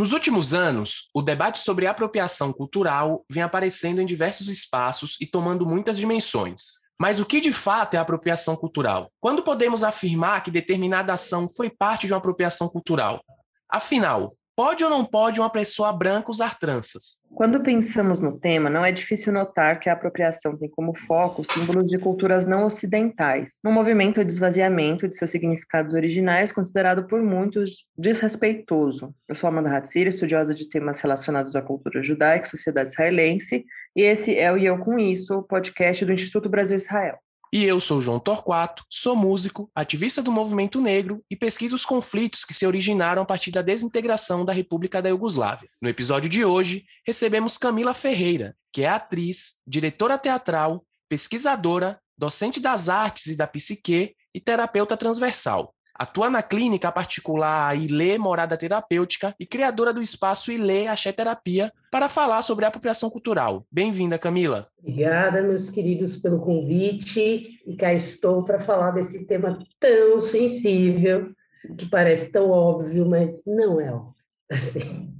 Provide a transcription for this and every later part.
Nos últimos anos, o debate sobre apropriação cultural vem aparecendo em diversos espaços e tomando muitas dimensões. Mas o que de fato é apropriação cultural? Quando podemos afirmar que determinada ação foi parte de uma apropriação cultural? Afinal, Pode ou não pode uma pessoa branca usar tranças? Quando pensamos no tema, não é difícil notar que a apropriação tem como foco símbolos de culturas não ocidentais, num movimento de esvaziamento de seus significados originais, considerado por muitos desrespeitoso. Eu sou Amanda Hatzir, estudiosa de temas relacionados à cultura judaica e sociedade israelense, e esse é o Eu Com Isso, o podcast do Instituto Brasil-Israel. E eu sou João Torquato, sou músico, ativista do movimento negro e pesquiso os conflitos que se originaram a partir da desintegração da República da Iugoslávia. No episódio de hoje, recebemos Camila Ferreira, que é atriz, diretora teatral, pesquisadora, docente das artes e da psique e terapeuta transversal. Atua na clínica particular Ilê Morada Terapêutica e criadora do espaço Ilê Axé Terapia para falar sobre a apropriação cultural. Bem-vinda, Camila. Obrigada, meus queridos, pelo convite. E cá estou para falar desse tema tão sensível, que parece tão óbvio, mas não é óbvio. Assim.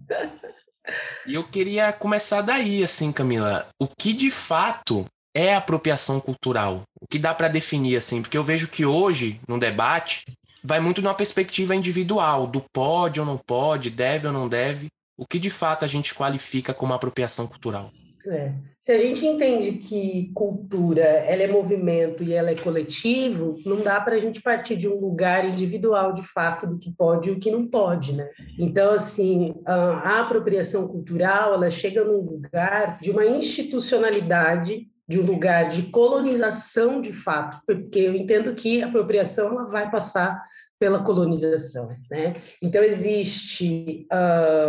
E eu queria começar daí, assim, Camila. O que de fato é apropriação cultural? O que dá para definir assim? Porque eu vejo que hoje, no debate, vai muito numa perspectiva individual, do pode ou não pode, deve ou não deve, o que de fato a gente qualifica como apropriação cultural. É. Se a gente entende que cultura ela é movimento e ela é coletivo, não dá para a gente partir de um lugar individual de fato do que pode e o que não pode, né? Então, assim, a apropriação cultural ela chega num lugar de uma institucionalidade de um lugar de colonização de fato, porque eu entendo que a apropriação ela vai passar pela colonização, né? Então existe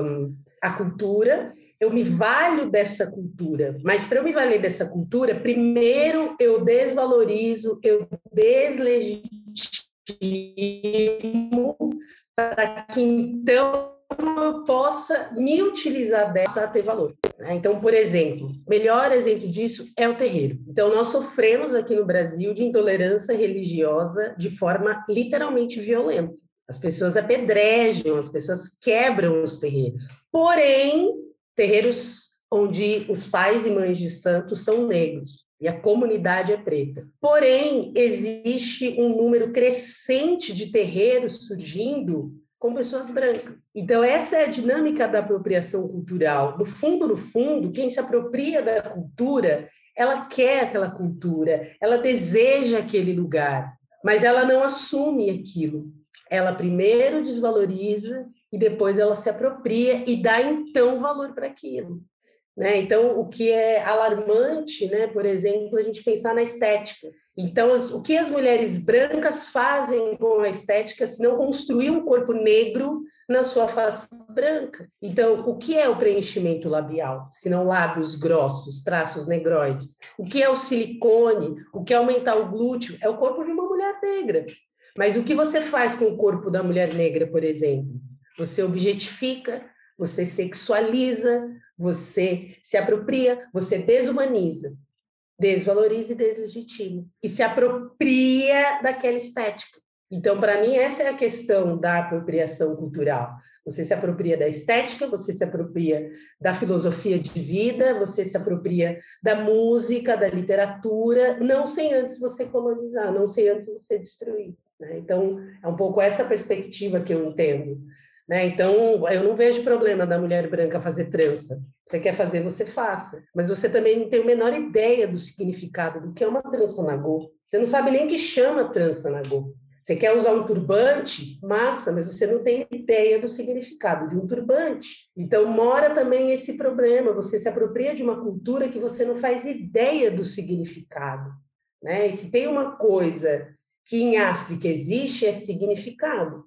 um, a cultura, eu me valho dessa cultura, mas para eu me valer dessa cultura, primeiro eu desvalorizo, eu deslegitimo para que então eu possa me utilizar dessa a ter valor. Né? Então, por exemplo, melhor exemplo disso é o terreiro. Então, nós sofremos aqui no Brasil de intolerância religiosa de forma literalmente violenta. As pessoas apedrejam, as pessoas quebram os terreiros. Porém, terreiros onde os pais e mães de santos são negros e a comunidade é preta. Porém, existe um número crescente de terreiros surgindo com pessoas brancas. Então, essa é a dinâmica da apropriação cultural. No fundo, no fundo, quem se apropria da cultura, ela quer aquela cultura, ela deseja aquele lugar, mas ela não assume aquilo. Ela primeiro desvaloriza e depois ela se apropria e dá então valor para aquilo. Né? Então, o que é alarmante, né, por exemplo, a gente pensar na estética. Então, as, o que as mulheres brancas fazem com a estética se não construir um corpo negro na sua face branca? Então, o que é o preenchimento labial, se não lábios grossos, traços negroides? O que é o silicone? O que é aumentar o glúteo? É o corpo de uma mulher negra. Mas o que você faz com o corpo da mulher negra, por exemplo? Você objetifica, você sexualiza, você se apropria, você desumaniza, desvaloriza e deslegitima. E se apropria daquela estética. Então, para mim, essa é a questão da apropriação cultural. Você se apropria da estética, você se apropria da filosofia de vida, você se apropria da música, da literatura, não sem antes você colonizar, não sem antes você destruir. Né? Então, é um pouco essa perspectiva que eu entendo né? Então, eu não vejo problema da mulher branca fazer trança. Você quer fazer, você faça. Mas você também não tem a menor ideia do significado do que é uma trança nagô. Você não sabe nem que chama trança nagô. Você quer usar um turbante? Massa, mas você não tem ideia do significado de um turbante. Então, mora também esse problema. Você se apropria de uma cultura que você não faz ideia do significado. Né? E se tem uma coisa que em África existe, é significado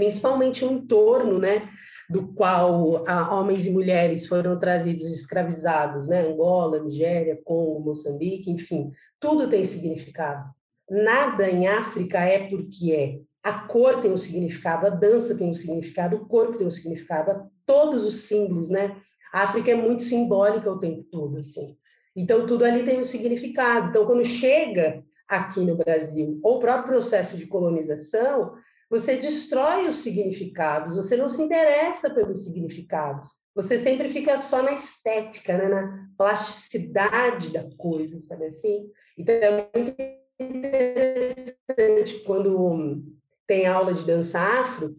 principalmente um entorno, né, do qual ah, homens e mulheres foram trazidos escravizados, né, Angola, Nigéria, Congo, Moçambique, enfim, tudo tem significado. Nada em África é porque é. A cor tem um significado, a dança tem um significado, o corpo tem um significado, todos os símbolos, né? A África é muito simbólica o tempo todo, assim. Então, tudo ali tem um significado. Então, quando chega aqui no Brasil, ou o próprio processo de colonização, você destrói os significados, você não se interessa pelos significados. Você sempre fica só na estética, né? na plasticidade da coisa, sabe assim? Então é muito interessante quando tem aula de dança afro,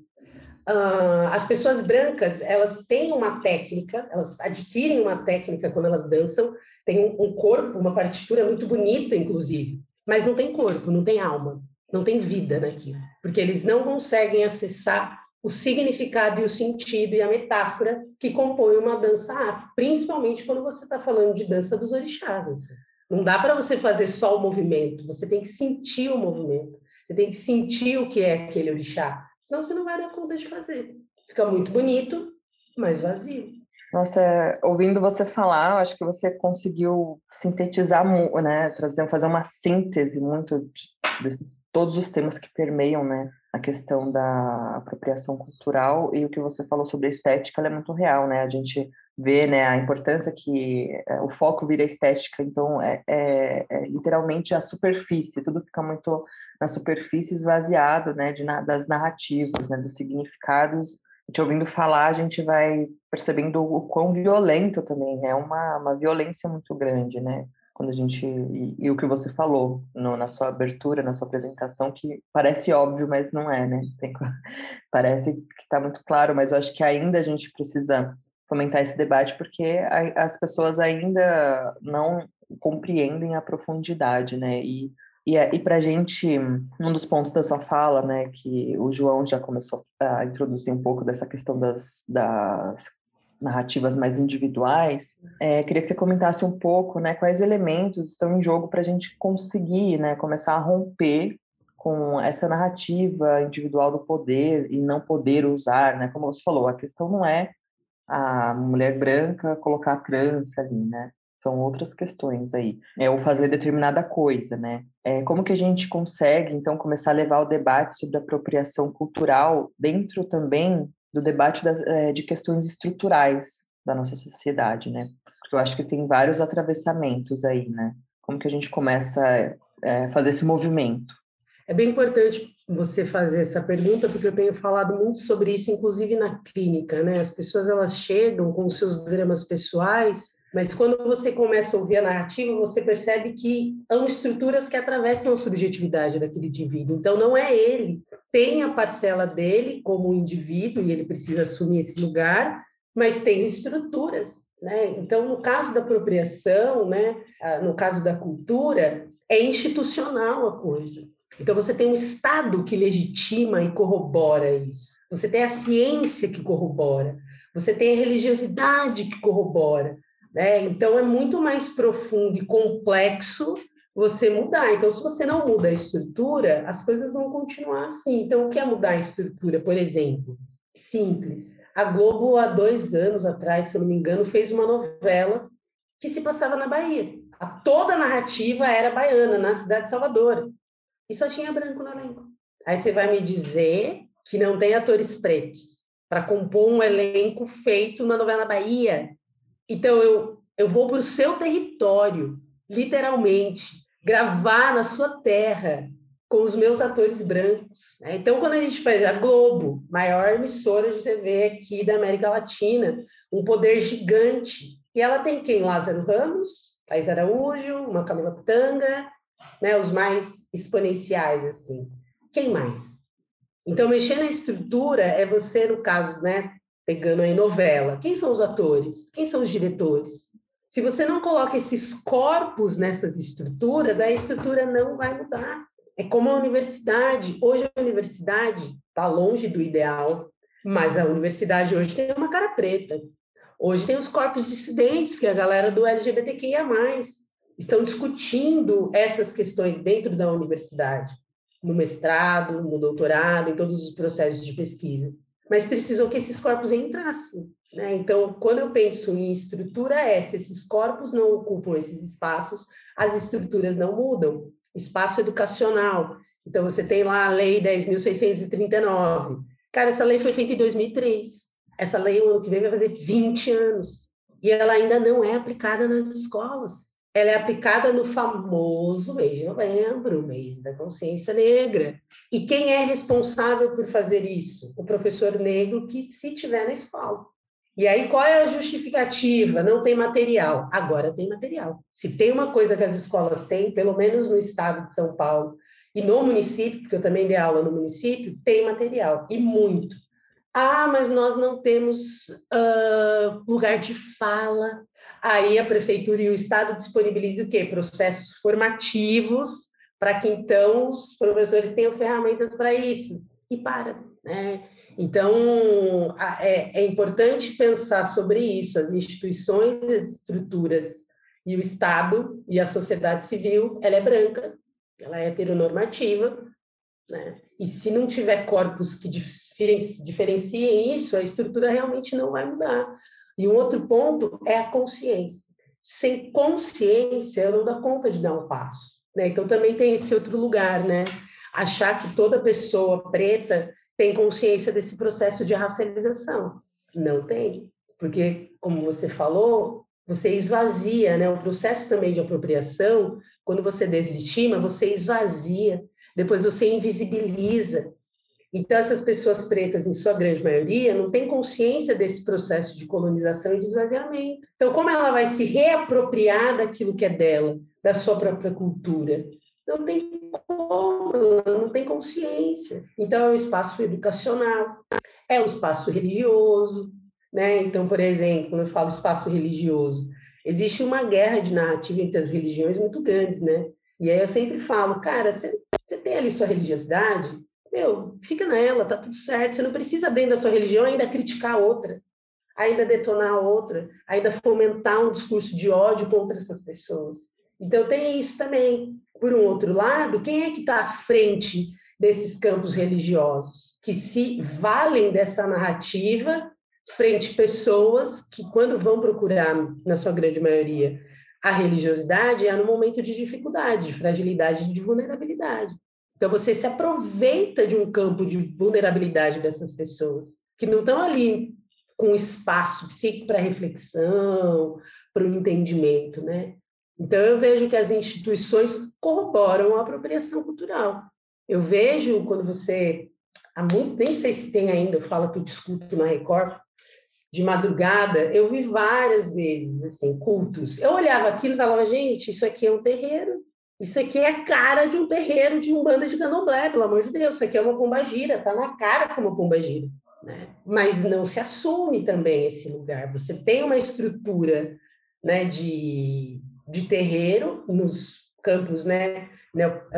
uh, as pessoas brancas elas têm uma técnica, elas adquirem uma técnica quando elas dançam, tem um corpo, uma partitura muito bonita, inclusive, mas não tem corpo, não tem alma, não tem vida naquilo, porque eles não conseguem acessar o significado e o sentido e a metáfora que compõe uma dança afro, principalmente quando você está falando de dança dos orixás. Assim. Não dá para você fazer só o movimento, você tem que sentir o movimento, você tem que sentir o que é aquele orixá, senão você não vai dar conta de fazer. Fica muito bonito, mas vazio. Nossa, ouvindo você falar, acho que você conseguiu sintetizar, né, trazer, fazer uma síntese muito desses todos os temas que permeiam, né, a questão da apropriação cultural e o que você falou sobre a estética, é muito real, né? A gente vê, né, a importância que é, o foco vira estética, então é, é, é, literalmente a superfície, tudo fica muito na superfície esvaziado, né, de, das narrativas, né, dos significados te ouvindo falar, a gente vai percebendo o quão violento também é uma, uma violência muito grande, né? Quando a gente e, e o que você falou no, na sua abertura, na sua apresentação, que parece óbvio, mas não é, né? Tem, parece que está muito claro, mas eu acho que ainda a gente precisa fomentar esse debate porque a, as pessoas ainda não compreendem a profundidade, né? E e, e para a gente, um dos pontos da sua fala, né, que o João já começou a introduzir um pouco dessa questão das, das narrativas mais individuais, é, queria que você comentasse um pouco, né, quais elementos estão em jogo para a gente conseguir, né, começar a romper com essa narrativa individual do poder e não poder usar, né, como você falou, a questão não é a mulher branca colocar a trança ali, né, são outras questões aí. É o fazer determinada coisa, né? É, como que a gente consegue, então, começar a levar o debate sobre apropriação cultural dentro também do debate das, é, de questões estruturais da nossa sociedade, né? Porque eu acho que tem vários atravessamentos aí, né? Como que a gente começa a é, fazer esse movimento? É bem importante você fazer essa pergunta, porque eu tenho falado muito sobre isso, inclusive na clínica, né? As pessoas, elas chegam com seus dramas pessoais mas quando você começa a ouvir a narrativa, você percebe que são estruturas que atravessam a subjetividade daquele indivíduo. Então, não é ele. Tem a parcela dele como indivíduo, e ele precisa assumir esse lugar, mas tem estruturas. Né? Então, no caso da apropriação, né, no caso da cultura, é institucional a coisa. Então, você tem um Estado que legitima e corrobora isso. Você tem a ciência que corrobora. Você tem a religiosidade que corrobora. Né? Então, é muito mais profundo e complexo você mudar. Então, se você não muda a estrutura, as coisas vão continuar assim. Então, o que é mudar a estrutura, por exemplo? Simples. A Globo, há dois anos atrás, se eu não me engano, fez uma novela que se passava na Bahia. A toda a narrativa era baiana, na cidade de Salvador. E só tinha branco no elenco. Aí você vai me dizer que não tem atores pretos para compor um elenco feito na novela Bahia. Então, eu, eu vou para o seu território, literalmente, gravar na sua terra com os meus atores brancos. Né? Então, quando a gente faz a Globo, maior emissora de TV aqui da América Latina, um poder gigante. E ela tem quem? Lázaro Ramos, Thais Araújo, uma Camila Putanga, né? os mais exponenciais, assim. Quem mais? Então, mexer na estrutura é você, no caso, né, pegando aí novela, quem são os atores? Quem são os diretores? Se você não coloca esses corpos nessas estruturas, a estrutura não vai mudar. É como a universidade. Hoje a universidade está longe do ideal, mas a universidade hoje tem uma cara preta. Hoje tem os corpos dissidentes, que é a galera do LGBTQIA+, estão discutindo essas questões dentro da universidade, no mestrado, no doutorado, em todos os processos de pesquisa mas precisou que esses corpos entrassem. Né? Então, quando eu penso em estrutura, é se esses corpos não ocupam esses espaços, as estruturas não mudam. Espaço educacional. Então, você tem lá a Lei 10.639. Cara, essa lei foi feita em 2003. Essa lei, o ano que vem, vai fazer 20 anos. E ela ainda não é aplicada nas escolas. Ela é aplicada no famoso mês de novembro, mês da consciência negra. E quem é responsável por fazer isso? O professor negro que se tiver na escola. E aí, qual é a justificativa? Não tem material. Agora tem material. Se tem uma coisa que as escolas têm, pelo menos no estado de São Paulo e no município, porque eu também dei aula no município, tem material, e muito. Ah, mas nós não temos uh, lugar de fala. Aí a prefeitura e o Estado disponibilizam o quê? Processos formativos para que então os professores tenham ferramentas para isso. E para, né? Então, é, é importante pensar sobre isso. As instituições, as estruturas e o Estado e a sociedade civil, ela é branca, ela é heteronormativa, né? E se não tiver corpos que diferenciem isso, a estrutura realmente não vai mudar. E um outro ponto é a consciência. Sem consciência, eu não dou conta de dar um passo. Né? Então, também tem esse outro lugar, né? Achar que toda pessoa preta tem consciência desse processo de racialização. Não tem. Porque, como você falou, você esvazia, né? O processo também de apropriação, quando você deslegitima, você esvazia depois você invisibiliza. Então, essas pessoas pretas, em sua grande maioria, não têm consciência desse processo de colonização e de esvaziamento. Então, como ela vai se reapropriar daquilo que é dela, da sua própria cultura? Não tem como, não tem consciência. Então, é um espaço educacional, é um espaço religioso. Né? Então, por exemplo, quando eu falo espaço religioso, existe uma guerra de narrativa entre as religiões muito grandes, né? E aí eu sempre falo, cara, você você tem ali sua religiosidade, meu, fica nela, tá tudo certo. Você não precisa, dentro da sua religião, ainda criticar outra, ainda detonar outra, ainda fomentar um discurso de ódio contra essas pessoas. Então, tem isso também. Por um outro lado, quem é que está à frente desses campos religiosos? Que se valem dessa narrativa frente pessoas que, quando vão procurar, na sua grande maioria, a religiosidade é no momento de dificuldade, de fragilidade, de vulnerabilidade. Então, você se aproveita de um campo de vulnerabilidade dessas pessoas, que não estão ali com espaço psíquico para reflexão, para o entendimento, né? Então, eu vejo que as instituições corroboram a apropriação cultural. Eu vejo quando você. Há muito, nem sei se tem ainda, eu falo que eu discuto na Record, de madrugada, eu vi várias vezes, assim, cultos. Eu olhava aquilo e falava, gente, isso aqui é um terreiro. Isso aqui é a cara de um terreiro de um banda de candomblé, pelo amor de Deus. Isso aqui é uma pombagira, tá na cara como pombagira. Né? Mas não se assume também esse lugar. Você tem uma estrutura né, de, de terreiro nos campos, né,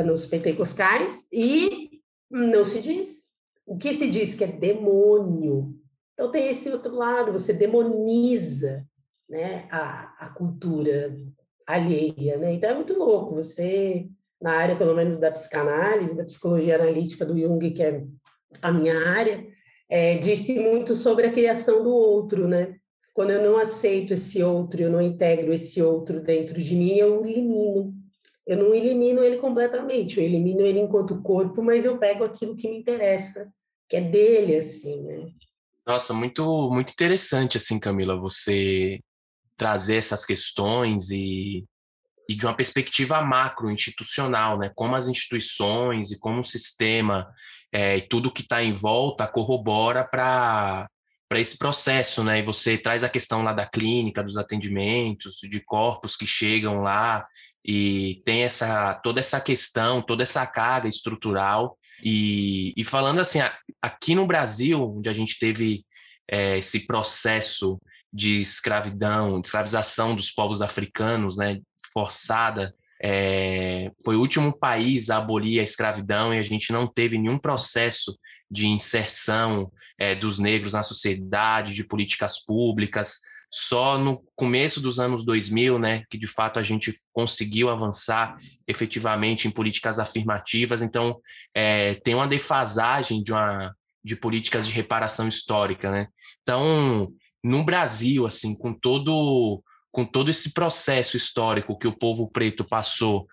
nos pentecostais, e não se diz. O que se diz que é demônio, então, tem esse outro lado, você demoniza né, a, a cultura alheia. Né? Então, é muito louco. Você, na área, pelo menos, da psicanálise, da psicologia analítica do Jung, que é a minha área, é, disse muito sobre a criação do outro, né? Quando eu não aceito esse outro, eu não integro esse outro dentro de mim, eu elimino. Eu não elimino ele completamente, eu elimino ele enquanto corpo, mas eu pego aquilo que me interessa, que é dele, assim, né? Nossa, muito, muito interessante, assim, Camila, você trazer essas questões e, e de uma perspectiva macro, institucional, né? Como as instituições e como o sistema é, e tudo que está em volta corrobora para para esse processo, né? E você traz a questão lá da clínica, dos atendimentos, de corpos que chegam lá e tem essa toda essa questão, toda essa carga estrutural e, e falando assim, aqui no Brasil, onde a gente teve é, esse processo de escravidão, de escravização dos povos africanos, né, forçada, é, foi o último país a abolir a escravidão e a gente não teve nenhum processo de inserção é, dos negros na sociedade, de políticas públicas só no começo dos anos 2000, né, que de fato a gente conseguiu avançar efetivamente em políticas afirmativas. Então, é, tem uma defasagem de, uma, de políticas de reparação histórica, né? Então, no Brasil, assim, com todo com todo esse processo histórico que o povo preto passou,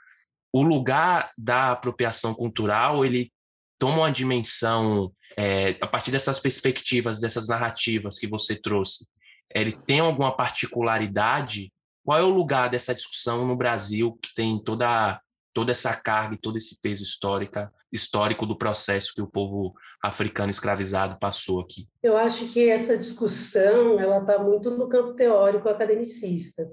o lugar da apropriação cultural ele toma uma dimensão é, a partir dessas perspectivas, dessas narrativas que você trouxe ele tem alguma particularidade Qual é o lugar dessa discussão no Brasil que tem toda toda essa carga e todo esse peso histórica, histórico do processo que o povo africano escravizado passou aqui? Eu acho que essa discussão ela está muito no campo teórico academicista.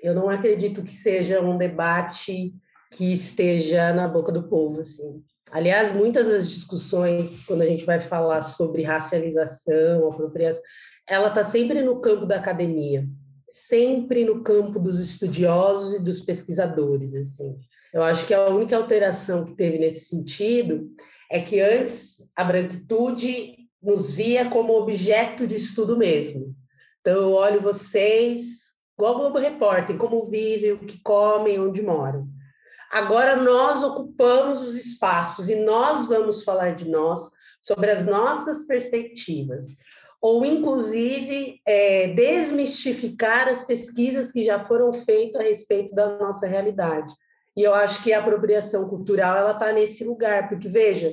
Eu não acredito que seja um debate que esteja na boca do povo, assim. Aliás, muitas das discussões, quando a gente vai falar sobre racialização, apropriação, ela está sempre no campo da academia, sempre no campo dos estudiosos e dos pesquisadores, assim. Eu acho que a única alteração que teve nesse sentido é que antes a branquitude nos via como objeto de estudo mesmo. Então, eu olho vocês, igual o Globo Repórter, como vivem, o que comem, onde moram. Agora nós ocupamos os espaços e nós vamos falar de nós, sobre as nossas perspectivas, ou inclusive é, desmistificar as pesquisas que já foram feitas a respeito da nossa realidade. E eu acho que a apropriação cultural ela está nesse lugar, porque veja,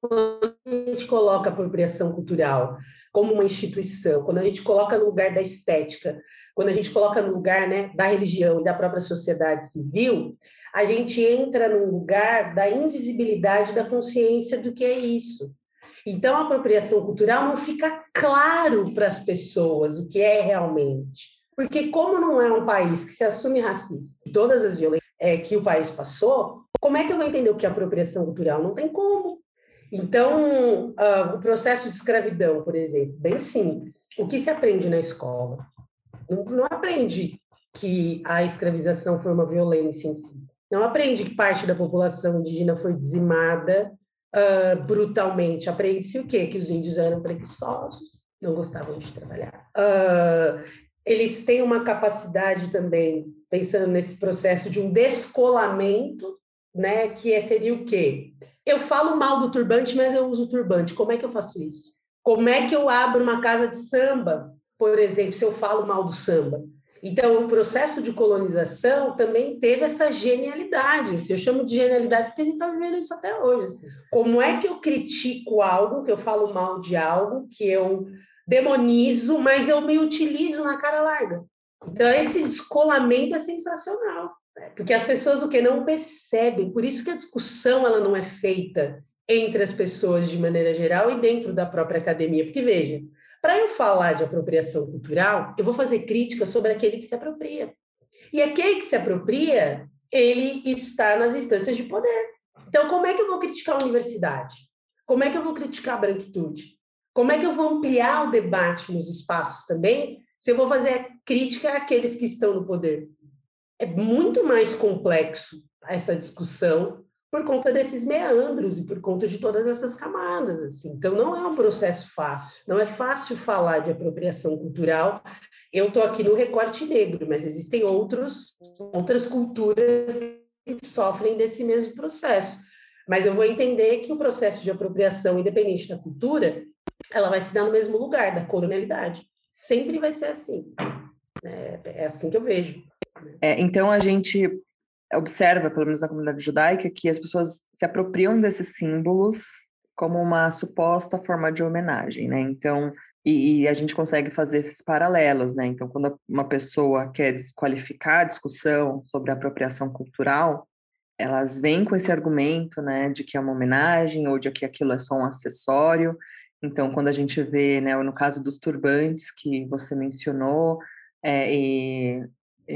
quando a gente coloca a apropriação cultural como uma instituição, quando a gente coloca no lugar da estética, quando a gente coloca no lugar né, da religião e da própria sociedade civil, a gente entra num lugar da invisibilidade da consciência do que é isso. Então, a apropriação cultural não fica claro para as pessoas o que é realmente. Porque, como não é um país que se assume racista, todas as violências é, que o país passou, como é que eu vou entender o que é apropriação cultural? Não tem como. Então, uh, o processo de escravidão, por exemplo, bem simples. O que se aprende na escola? Não, não aprende que a escravização foi uma violência em si. Não aprende que parte da população indígena foi dizimada uh, brutalmente. Aprende-se o quê? Que os índios eram preguiçosos, não gostavam de trabalhar. Uh, eles têm uma capacidade também, pensando nesse processo de um descolamento, né? Que é, seria o quê? Eu falo mal do turbante, mas eu uso turbante. Como é que eu faço isso? Como é que eu abro uma casa de samba, por exemplo, se eu falo mal do samba? Então, o processo de colonização também teve essa genialidade. Assim, eu chamo de genialidade porque a gente está vivendo isso até hoje. Assim. Como é que eu critico algo, que eu falo mal de algo, que eu demonizo, mas eu me utilizo na cara larga? Então, esse descolamento é sensacional, né? porque as pessoas o que não percebem. Por isso que a discussão ela não é feita entre as pessoas de maneira geral e dentro da própria academia. Porque, veja, para eu falar de apropriação cultural, eu vou fazer crítica sobre aquele que se apropria. E aquele que se apropria, ele está nas instâncias de poder. Então, como é que eu vou criticar a universidade? Como é que eu vou criticar a branquitude? Como é que eu vou ampliar o debate nos espaços também, se eu vou fazer crítica àqueles que estão no poder? É muito mais complexo essa discussão por conta desses meandros e por conta de todas essas camadas. Assim. Então, não é um processo fácil. Não é fácil falar de apropriação cultural. Eu estou aqui no recorte negro, mas existem outros, outras culturas que sofrem desse mesmo processo. Mas eu vou entender que o processo de apropriação, independente da cultura, ela vai se dar no mesmo lugar, da colonialidade. Sempre vai ser assim. É, é assim que eu vejo. É, então, a gente observa, pelo menos na comunidade judaica, que as pessoas se apropriam desses símbolos como uma suposta forma de homenagem, né? Então, e, e, a gente consegue fazer esses paralelos, né? Então, quando uma pessoa quer desqualificar a discussão sobre a apropriação cultural, elas vêm com esse argumento, né, de que é uma homenagem ou de que aquilo é só um acessório. Então, quando a gente vê, né, no caso dos turbantes que você mencionou, é, e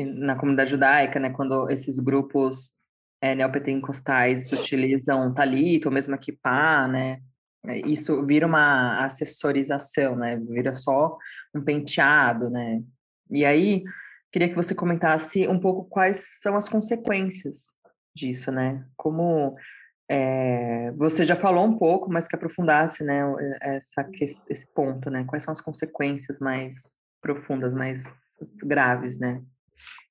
na comunidade judaica, né, quando esses grupos é, neopentecostais utilizam talito, ou mesmo kippah, né, isso vira uma assessorização, né, vira só um penteado, né, e aí queria que você comentasse um pouco quais são as consequências disso, né, como é, você já falou um pouco, mas que aprofundasse, né, essa, esse ponto, né, quais são as consequências mais profundas, mais graves, né?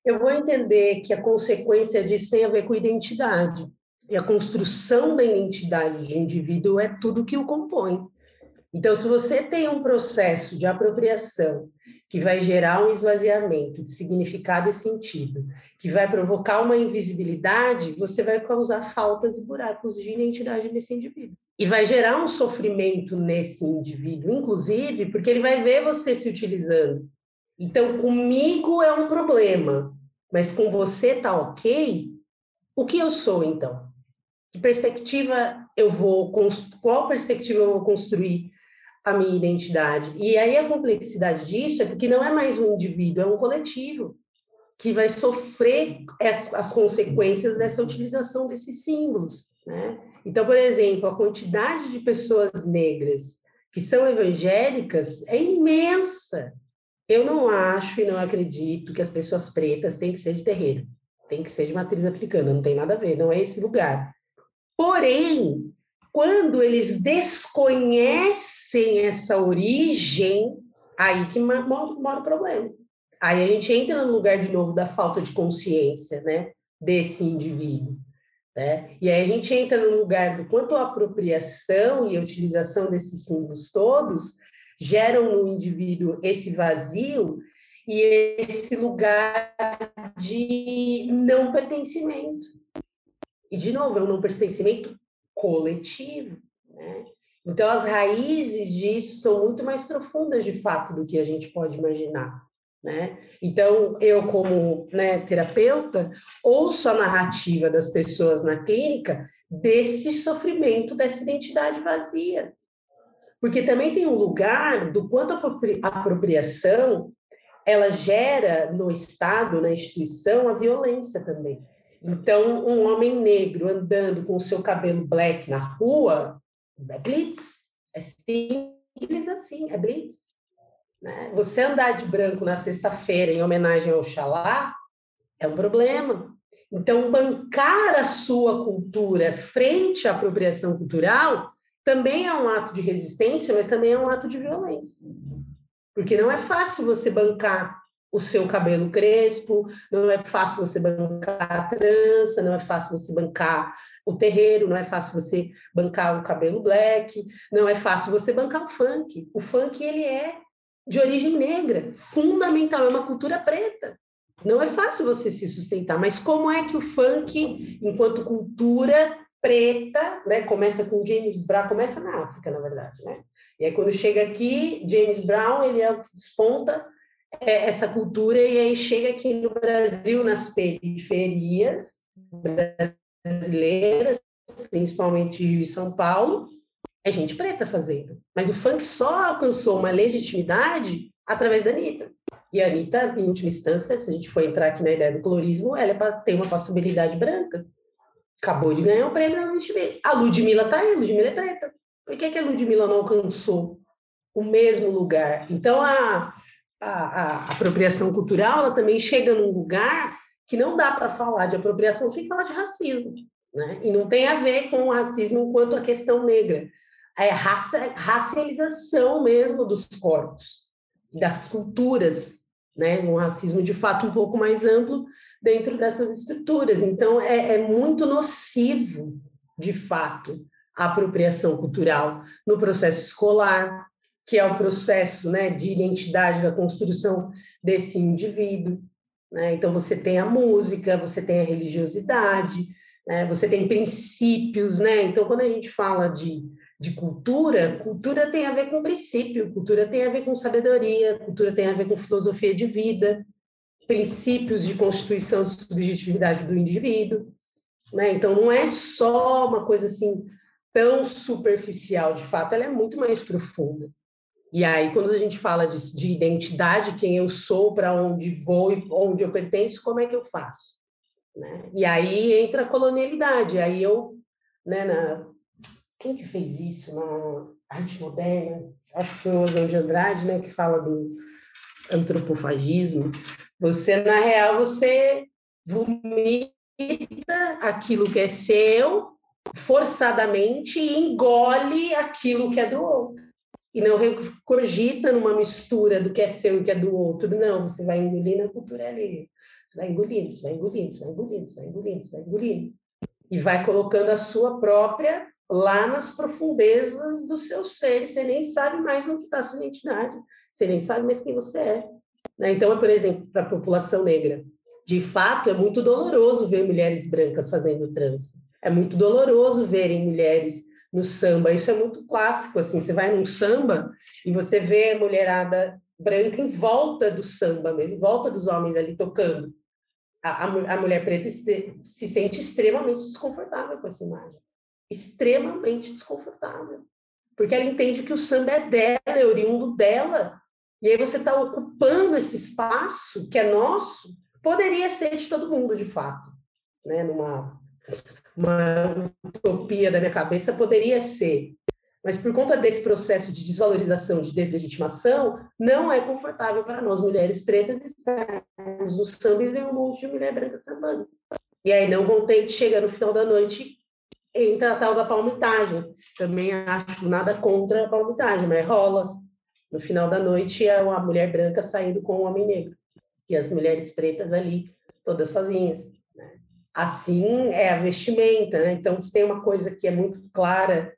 Eu vou entender que a consequência disso tem a ver com identidade. E a construção da identidade de indivíduo é tudo que o compõe. Então, se você tem um processo de apropriação que vai gerar um esvaziamento de significado e sentido, que vai provocar uma invisibilidade, você vai causar faltas e buracos de identidade nesse indivíduo. E vai gerar um sofrimento nesse indivíduo, inclusive, porque ele vai ver você se utilizando então, comigo é um problema, mas com você tá ok, o que eu sou então? Que perspectiva eu vou, qual perspectiva eu vou construir a minha identidade? E aí a complexidade disso é porque não é mais um indivíduo, é um coletivo que vai sofrer as, as consequências dessa utilização desses símbolos, né? Então, por exemplo, a quantidade de pessoas negras que são evangélicas é imensa. Eu não acho e não acredito que as pessoas pretas têm que ser de terreiro, tem que ser de matriz africana, não tem nada a ver, não é esse lugar. Porém, quando eles desconhecem essa origem, aí que mora, o problema. Aí a gente entra no lugar de novo da falta de consciência, né, desse indivíduo. Né? E aí a gente entra no lugar do quanto a apropriação e a utilização desses símbolos todos geram no indivíduo esse vazio e esse lugar de não pertencimento. E, de novo, é um não pertencimento coletivo. Né? Então, as raízes disso são muito mais profundas, de fato, do que a gente pode imaginar. Né? Então, eu, como né, terapeuta, ouço a narrativa das pessoas na clínica desse sofrimento, dessa identidade vazia. Porque também tem um lugar do quanto a apropriação ela gera no Estado, na instituição, a violência também. Então, um homem negro andando com o seu cabelo black na rua, é blitz. É simples assim, é blitz. Né? Você andar de branco na sexta-feira em homenagem ao Xalá é um problema. Então, bancar a sua cultura frente à apropriação cultural também é um ato de resistência, mas também é um ato de violência. Porque não é fácil você bancar o seu cabelo crespo, não é fácil você bancar a trança, não é fácil você bancar o terreiro, não é fácil você bancar o cabelo black, não é fácil você bancar o funk. O funk ele é de origem negra, fundamental, é uma cultura preta. Não é fácil você se sustentar, mas como é que o funk, enquanto cultura preta, né, começa com James Brown, começa na África, na verdade, né? E aí quando chega aqui, James Brown, ele é o que desponta é, essa cultura e aí chega aqui no Brasil, nas periferias brasileiras, principalmente Rio e São Paulo, é gente preta fazendo. Mas o funk só alcançou uma legitimidade através da Anitta. E a Anitta, em última instância, se a gente for entrar aqui na ideia do colorismo, ela é tem uma possibilidade branca. Acabou de ganhar um prêmio na MTV. A Ludmilla tá aí, a Ludmilla é preta. Por que, que a Ludmilla não alcançou o mesmo lugar? Então, a, a, a apropriação cultural ela também chega num lugar que não dá para falar de apropriação sem falar de racismo. Né? E não tem a ver com o racismo enquanto a questão negra é, raça, racialização mesmo dos corpos, das culturas, né? um racismo de fato um pouco mais amplo dentro dessas estruturas. Então, é, é muito nocivo, de fato, a apropriação cultural no processo escolar, que é o processo né, de identidade da construção desse indivíduo. Né? Então, você tem a música, você tem a religiosidade, né? você tem princípios. Né? Então, quando a gente fala de de cultura, cultura tem a ver com princípio, cultura tem a ver com sabedoria, cultura tem a ver com filosofia de vida, princípios de constituição de subjetividade do indivíduo. Né? Então, não é só uma coisa assim tão superficial, de fato, ela é muito mais profunda. E aí, quando a gente fala de, de identidade, quem eu sou, para onde vou e onde eu pertenço, como é que eu faço? Né? E aí entra a colonialidade. Aí eu, né, na, quem que fez isso na arte moderna? Acho que foi o Osão de Andrade, né, que fala do antropofagismo. Você, na real, você vomita aquilo que é seu forçadamente e engole aquilo que é do outro. E não cogita numa mistura do que é seu e que é do outro. Não, você vai engolindo a cultura ali. Você vai engolindo, você vai engolindo, você vai engolindo, você vai engolindo, você vai engolindo. E vai colocando a sua própria lá nas profundezas do seu ser, você nem sabe mais onde está a sua identidade, você nem sabe mais quem você é. Né? Então, por exemplo, para a população negra, de fato, é muito doloroso ver mulheres brancas fazendo trans. É muito doloroso verem mulheres no samba. Isso é muito clássico, assim, você vai num samba e você vê a mulherada branca em volta do samba mesmo, em volta dos homens ali tocando. a, a mulher preta se sente extremamente desconfortável com essa imagem. Extremamente desconfortável. Porque ela entende que o samba é dela, é oriundo dela. E aí você está ocupando esse espaço que é nosso, poderia ser de todo mundo, de fato. Né? Numa uma utopia da minha cabeça, poderia ser. Mas por conta desse processo de desvalorização, de deslegitimação, não é confortável para nós, mulheres pretas, estarmos no samba e ver um monte de mulher branca sambando. E aí, não contente, chega no final da noite, entra a tal da palmitagem. Também acho nada contra a palmitagem, mas rola. No final da noite, é uma mulher branca saindo com um homem negro. E as mulheres pretas ali, todas sozinhas. Né? Assim é a vestimenta, né? Então, se tem uma coisa que é muito clara,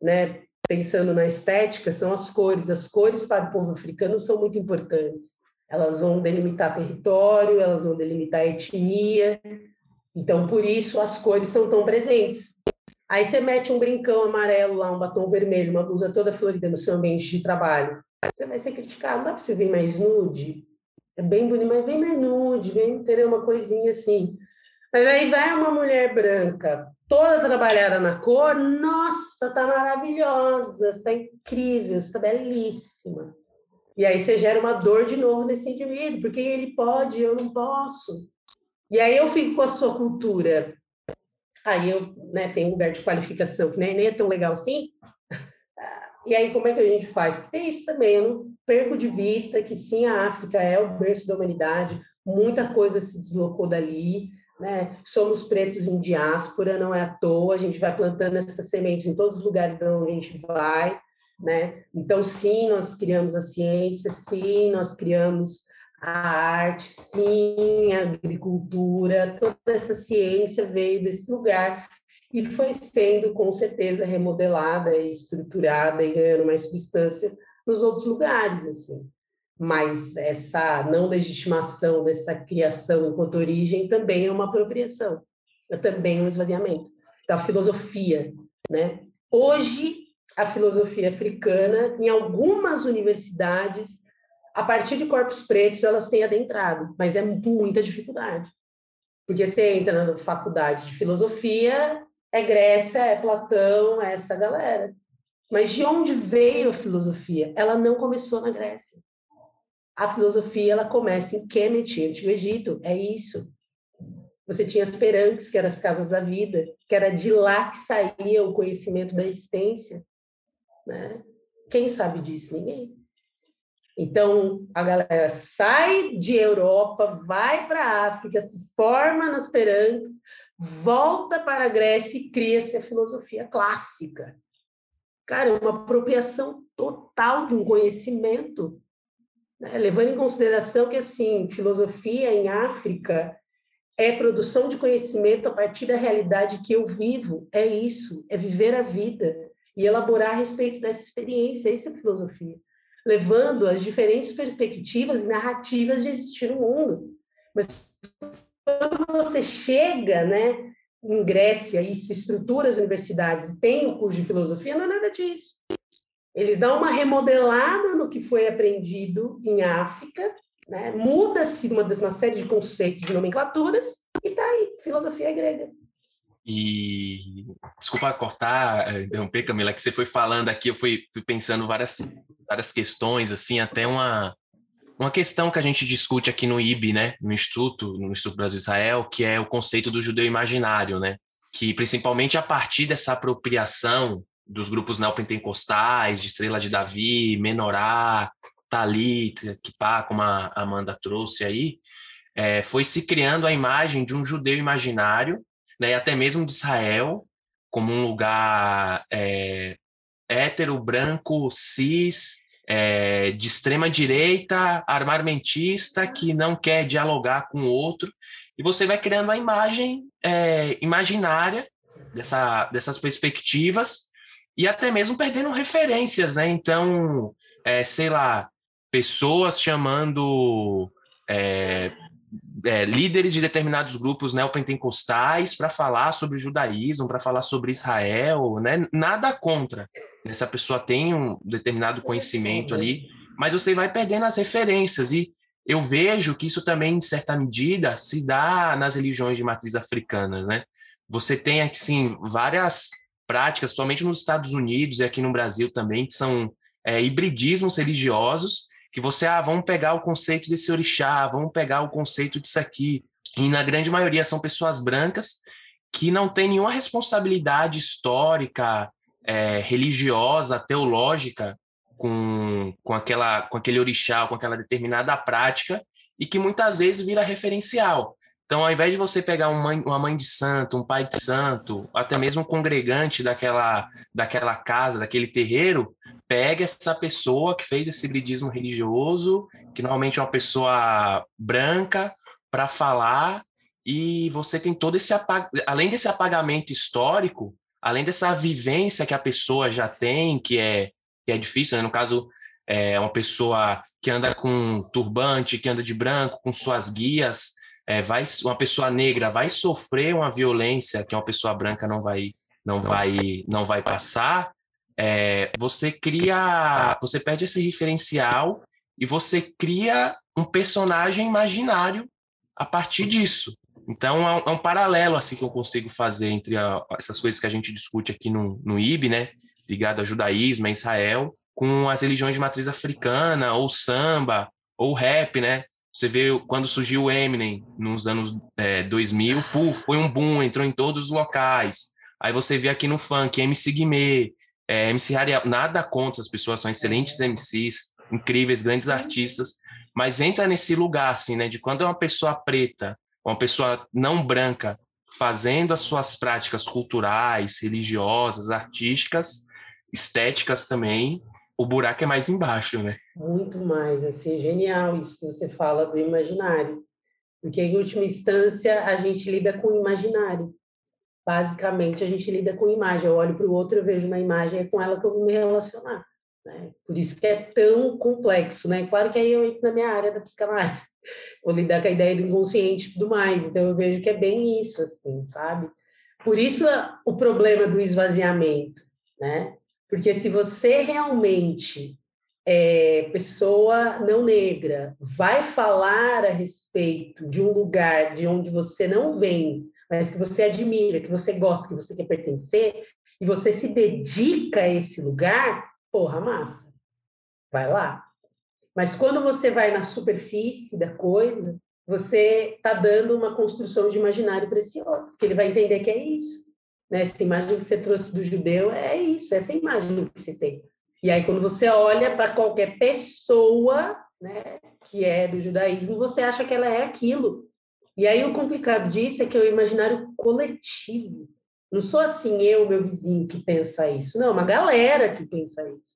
né? pensando na estética, são as cores. As cores para o povo africano são muito importantes. Elas vão delimitar território, elas vão delimitar etnia. Então, por isso, as cores são tão presentes. Aí você mete um brincão amarelo lá, um batom vermelho, uma blusa toda florida no seu ambiente de trabalho. Você vai ser criticado. Não dá para você vir mais nude? É bem bonito, mas vem mais nude, vem ter uma coisinha assim. Mas aí vai uma mulher branca, toda trabalhada na cor, nossa, tá maravilhosa, está incrível, está belíssima. E aí você gera uma dor de novo nesse indivíduo, porque ele pode, eu não posso. E aí eu fico com a sua cultura. Aí eu né, tenho um lugar de qualificação que nem, nem é tão legal assim. E aí como é que a gente faz? Porque tem isso também, eu não perco de vista que sim, a África é o berço da humanidade, muita coisa se deslocou dali, né? Somos pretos em diáspora, não é à toa, a gente vai plantando essas sementes em todos os lugares onde a gente vai, né? Então, sim, nós criamos a ciência, sim, nós criamos a arte, sim, a agricultura, toda essa ciência veio desse lugar e foi sendo, com certeza, remodelada e estruturada e ganhando mais substância nos outros lugares, assim mas essa não legitimação dessa criação enquanto origem também é uma apropriação, é também um esvaziamento da filosofia, né? Hoje a filosofia africana, em algumas universidades, a partir de corpos pretos, elas têm adentrado, mas é muita dificuldade. Porque você entra na faculdade de filosofia, é Grécia, é Platão, é essa galera. Mas de onde veio a filosofia? Ela não começou na Grécia a filosofia ela começa em Kemet, Antigo Egito, é isso. Você tinha as peranques, que eram as casas da vida, que era de lá que saía o conhecimento da existência. Né? Quem sabe disso? Ninguém. Então, a galera sai de Europa, vai para a África, se forma nas peranques, volta para a Grécia e cria-se a filosofia clássica. Cara, uma apropriação total de um conhecimento né? levando em consideração que, assim, filosofia em África é produção de conhecimento a partir da realidade que eu vivo, é isso, é viver a vida e elaborar a respeito dessa experiência, isso é filosofia, levando as diferentes perspectivas e narrativas de existir no mundo. Mas quando você chega, né, em Grécia e se estrutura as universidades e tem o curso de filosofia, não é nada disso. Eles dão uma remodelada no que foi aprendido em África, né? muda-se uma, uma série de conceitos, de nomenclaturas, e está aí, filosofia grega. E desculpa cortar, eh, interromper, Camila, que você foi falando aqui, eu fui, fui pensando várias, várias questões, assim, até uma, uma questão que a gente discute aqui no IB, né, no Instituto, no Instituto Brasil-Israel, que é o conceito do judeu imaginário, né, que principalmente a partir dessa apropriação dos grupos neopentecostais, de Estrela de Davi, Menorá, Talita, Kipá, como a Amanda trouxe aí, é, foi se criando a imagem de um judeu imaginário, né, e até mesmo de Israel, como um lugar é, hétero, branco, cis, é, de extrema direita, armamentista, que não quer dialogar com o outro, e você vai criando a imagem é, imaginária dessa, dessas perspectivas e até mesmo perdendo referências, né? Então, é, sei lá, pessoas chamando é, é, líderes de determinados grupos neopentecostais para falar sobre judaísmo, para falar sobre Israel, né? Nada contra. Essa pessoa tem um determinado conhecimento ali, mas você vai perdendo as referências e eu vejo que isso também, em certa medida, se dá nas religiões de matriz africana, né? Você tem, assim, várias práticas, principalmente nos Estados Unidos e aqui no Brasil também, que são é, hibridismos religiosos, que você, ah, vamos pegar o conceito desse orixá, vamos pegar o conceito disso aqui. E na grande maioria são pessoas brancas que não têm nenhuma responsabilidade histórica, é, religiosa, teológica com, com, aquela, com aquele orixá, com aquela determinada prática, e que muitas vezes vira referencial. Então, ao invés de você pegar uma mãe, uma mãe de santo, um pai de santo, até mesmo um congregante daquela, daquela casa, daquele terreiro, pega essa pessoa que fez esse gridismo religioso, que normalmente é uma pessoa branca, para falar, e você tem todo esse além desse apagamento histórico, além dessa vivência que a pessoa já tem, que é que é difícil, né? No caso, é uma pessoa que anda com turbante, que anda de branco, com suas guias, é, vai uma pessoa negra vai sofrer uma violência que uma pessoa branca não vai não vai não vai passar é, você cria você perde esse referencial e você cria um personagem imaginário a partir disso então é um, é um paralelo assim que eu consigo fazer entre a, essas coisas que a gente discute aqui no, no IB né ligado ao judaísmo, a Israel, com as religiões de matriz africana, ou samba, ou rap, né? Você vê quando surgiu o Eminem nos anos é, 2000, puf, foi um boom, entrou em todos os locais. Aí você vê aqui no funk, MC Guimê, é, MC Ariel, nada contra, as pessoas são excelentes MCs, incríveis, grandes artistas, mas entra nesse lugar, assim, né, de quando é uma pessoa preta, uma pessoa não branca, fazendo as suas práticas culturais, religiosas, artísticas, estéticas também, o buraco é mais embaixo, né? Muito mais, assim, genial isso que você fala do imaginário. Porque, em última instância, a gente lida com o imaginário. Basicamente, a gente lida com imagem. Eu olho para o outro, eu vejo uma imagem, é com ela que eu vou me relacionar. Né? Por isso que é tão complexo, né? Claro que aí eu entro na minha área da psicanálise, vou lidar com a ideia do inconsciente e tudo mais. Então, eu vejo que é bem isso, assim, sabe? Por isso, o problema do esvaziamento, né? Porque se você realmente é, pessoa não negra vai falar a respeito de um lugar de onde você não vem, mas que você admira, que você gosta, que você quer pertencer, e você se dedica a esse lugar, porra, massa, vai lá. Mas quando você vai na superfície da coisa, você está dando uma construção de imaginário para esse outro, que ele vai entender que é isso. Né? Essa imagem que você trouxe do judeu é isso, essa imagem que você tem. E aí, quando você olha para qualquer pessoa né, que é do judaísmo, você acha que ela é aquilo. E aí, o complicado disso é que é o imaginário coletivo. Não sou assim, eu, meu vizinho, que pensa isso. Não, uma galera que pensa isso.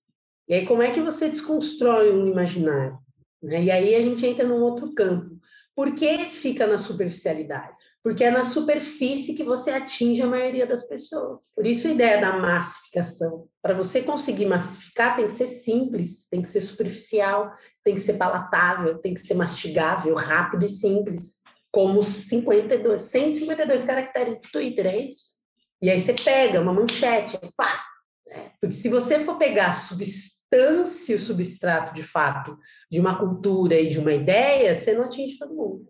E aí, como é que você desconstrói um imaginário? Né? E aí a gente entra num outro campo. Por que fica na superficialidade? Porque é na superfície que você atinge a maioria das pessoas. Por isso a ideia da massificação. Para você conseguir massificar, tem que ser simples, tem que ser superficial, tem que ser palatável, tem que ser mastigável, rápido e simples. Como 52, 152 caracteres do Twitter, é isso? E aí você pega uma manchete, pá! Né? Porque se você for pegar a substância, o substrato de fato de uma cultura e de uma ideia, você não atinge todo mundo.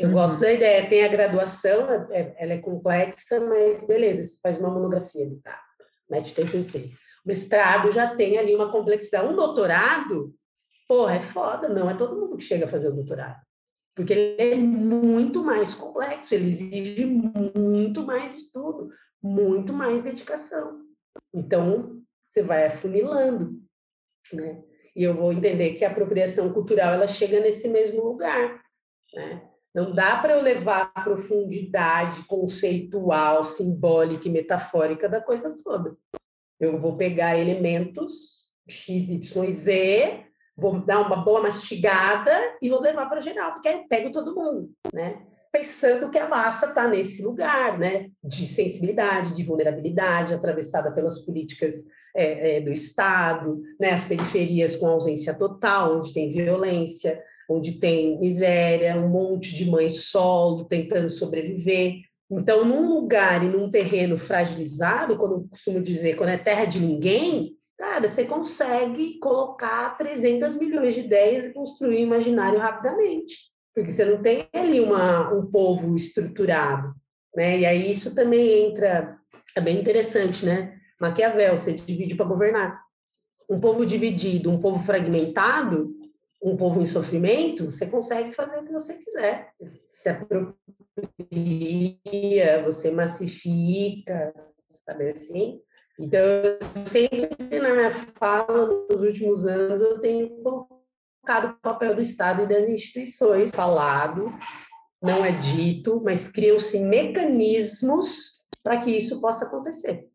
Eu uhum. gosto da ideia, tem a graduação, é, é, ela é complexa, mas beleza, você faz uma monografia tá? Mete TCC. O mestrado já tem ali uma complexidade. Um doutorado, porra, é foda, não é todo mundo que chega a fazer o doutorado porque ele é muito mais complexo, ele exige muito mais estudo, muito mais dedicação. Então, você vai afunilando, né? E eu vou entender que a apropriação cultural ela chega nesse mesmo lugar, né? Não dá para eu levar a profundidade conceitual, simbólica e metafórica da coisa toda. Eu vou pegar elementos X, Y, Z vou dar uma boa mastigada e vou levar para geral, porque aí eu pego todo mundo, né? Pensando que a massa está nesse lugar, né? De sensibilidade, de vulnerabilidade, atravessada pelas políticas é, é, do Estado, né? As periferias com ausência total, onde tem violência, onde tem miséria, um monte de mães solo tentando sobreviver. Então, num lugar e num terreno fragilizado, quando eu costumo dizer, quando é terra de ninguém, cara, você consegue colocar 300 milhões de ideias e construir um imaginário rapidamente, porque você não tem ali uma, um povo estruturado, né? E aí isso também entra, é bem interessante, né? Maquiavel, você divide para governar. Um povo dividido, um povo fragmentado, um povo em sofrimento, você consegue fazer o que você quiser. Se apropria, você massifica, sabe assim? Então, sempre na minha fala, nos últimos anos, eu tenho colocado o papel do Estado e das instituições falado, não é dito, mas criam-se mecanismos para que isso possa acontecer.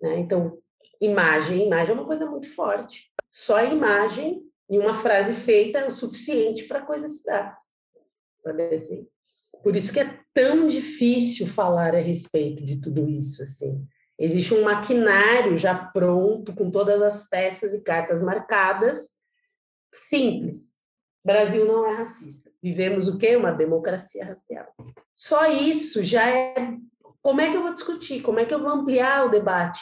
Né? Então, imagem, imagem é uma coisa muito forte. Só imagem e uma frase feita é o suficiente para a coisa se dar. Sabe assim? Por isso que é tão difícil falar a respeito de tudo isso, assim. Existe um maquinário já pronto, com todas as peças e cartas marcadas, simples. Brasil não é racista. Vivemos o quê? Uma democracia racial. Só isso já é. Como é que eu vou discutir? Como é que eu vou ampliar o debate?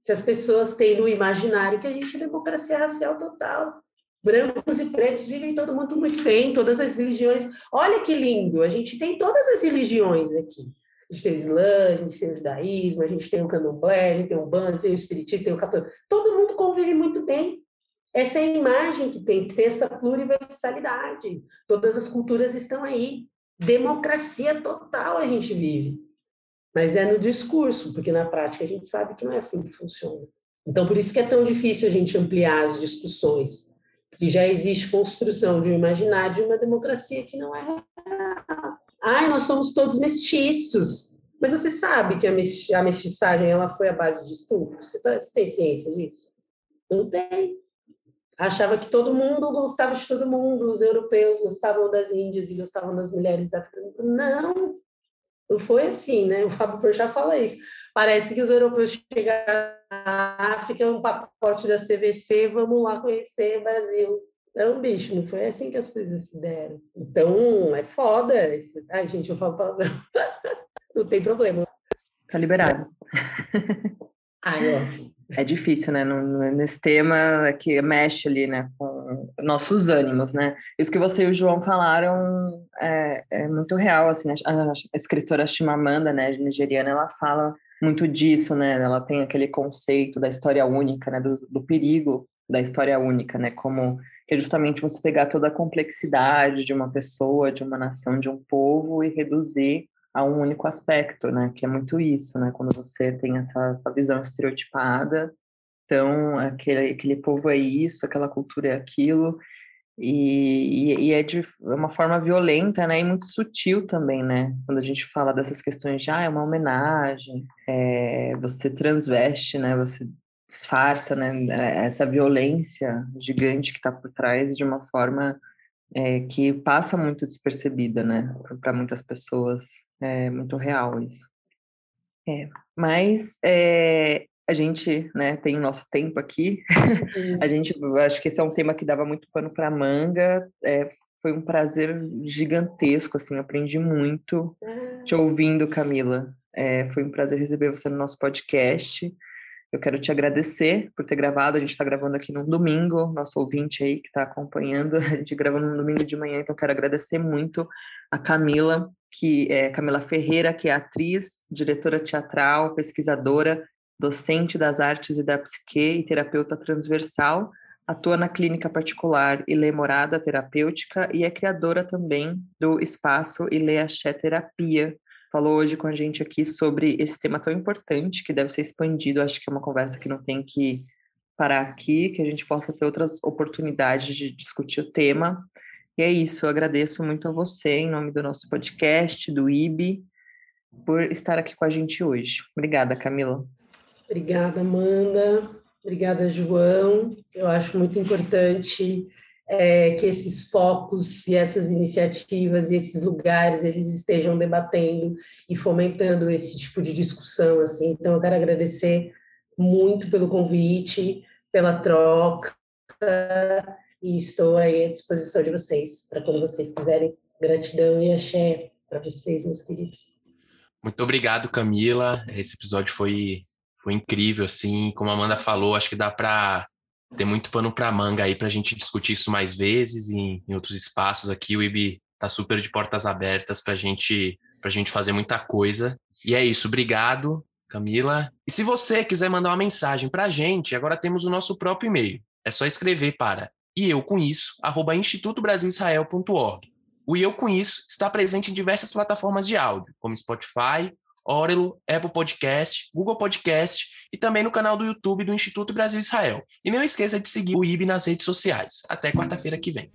Se as pessoas têm no imaginário que a gente é democracia racial total. Brancos e pretos vivem todo mundo muito bem, todas as religiões. Olha que lindo, a gente tem todas as religiões aqui. A gente tem o Islã, a gente tem o judaísmo, a gente tem o candomblé, a gente tem o bando, tem o espiritismo, tem o católico. Todo mundo convive muito bem. Essa é a imagem que tem, que ter essa pluriversalidade. Todas as culturas estão aí. Democracia total a gente vive. Mas é no discurso, porque na prática a gente sabe que não é assim que funciona. Então, por isso que é tão difícil a gente ampliar as discussões, porque já existe construção de um imaginário de uma democracia que não é. Ai, nós somos todos mestiços. Mas você sabe que a mestiçagem ela foi a base de estupro? Você, tá, você tem ciência disso? Não tem. Achava que todo mundo gostava de todo mundo, os europeus gostavam das índias e gostavam das mulheres africanas. Não, não foi assim, né? O Fábio Porchat fala isso. Parece que os europeus chegaram África, um pacote da CVC, vamos lá conhecer o Brasil. Não, bicho, não foi assim que as coisas se deram. Então, é foda. Esse... Ai, gente, eu falo palavrão. não tem problema. Tá liberado. Ai, ótimo. É difícil, né? Nesse tema que mexe ali, né? Com nossos ânimos, né? Isso que você e o João falaram é, é muito real, assim. A, a, a escritora Chimamanda, né? Nigeriana, ela fala muito disso, né? Ela tem aquele conceito da história única, né? Do, do perigo da história única, né? Como que é justamente você pegar toda a complexidade de uma pessoa, de uma nação, de um povo e reduzir a um único aspecto, né? Que é muito isso, né? Quando você tem essa, essa visão estereotipada, então aquele, aquele povo é isso, aquela cultura é aquilo, e, e, é de uma forma violenta, né? E muito sutil também, né? Quando a gente fala dessas questões de, ah, é uma homenagem, é, você transveste, né? Você disfarça né, é, essa violência gigante que está por trás de uma forma é, que passa muito despercebida, né, para muitas pessoas. É muito real isso. É, mas é, a gente, né, tem o nosso tempo aqui. a gente, acho que esse é um tema que dava muito pano para manga. É, foi um prazer gigantesco, assim, aprendi muito te ouvindo, Camila. É, foi um prazer receber você no nosso podcast. Eu quero te agradecer por ter gravado. A gente está gravando aqui num domingo, nosso ouvinte aí que está acompanhando, a gente gravando no domingo de manhã, então quero agradecer muito a Camila, que é Camila Ferreira, que é atriz, diretora teatral, pesquisadora, docente das artes e da psique e terapeuta transversal, atua na clínica particular Ilê Morada Terapêutica e é criadora também do espaço Ilê Axé Terapia, falou hoje com a gente aqui sobre esse tema tão importante que deve ser expandido. Acho que é uma conversa que não tem que parar aqui, que a gente possa ter outras oportunidades de discutir o tema. E é isso, eu agradeço muito a você, em nome do nosso podcast, do IB, por estar aqui com a gente hoje. Obrigada, Camila. Obrigada, Amanda. Obrigada, João. Eu acho muito importante é, que esses focos e essas iniciativas e esses lugares eles estejam debatendo e fomentando esse tipo de discussão assim então eu quero agradecer muito pelo convite pela troca e estou aí à disposição de vocês para quando vocês quiserem gratidão e axé para vocês meus queridos muito obrigado Camila esse episódio foi foi incrível, assim, como a Amanda falou, acho que dá para ter muito pano para manga aí para a gente discutir isso mais vezes em, em outros espaços aqui. O IB tá super de portas abertas para gente, a gente fazer muita coisa. E é isso, obrigado, Camila. E se você quiser mandar uma mensagem para a gente, agora temos o nosso próprio e-mail. É só escrever para e eu com isso, arroba institutobrasilisrael.org. O E Eu Com Isso está presente em diversas plataformas de áudio, como Spotify, Orelo, Apple Podcast, Google Podcast e também no canal do YouTube do Instituto Brasil Israel. E não esqueça de seguir o IB nas redes sociais. Até quarta-feira que vem.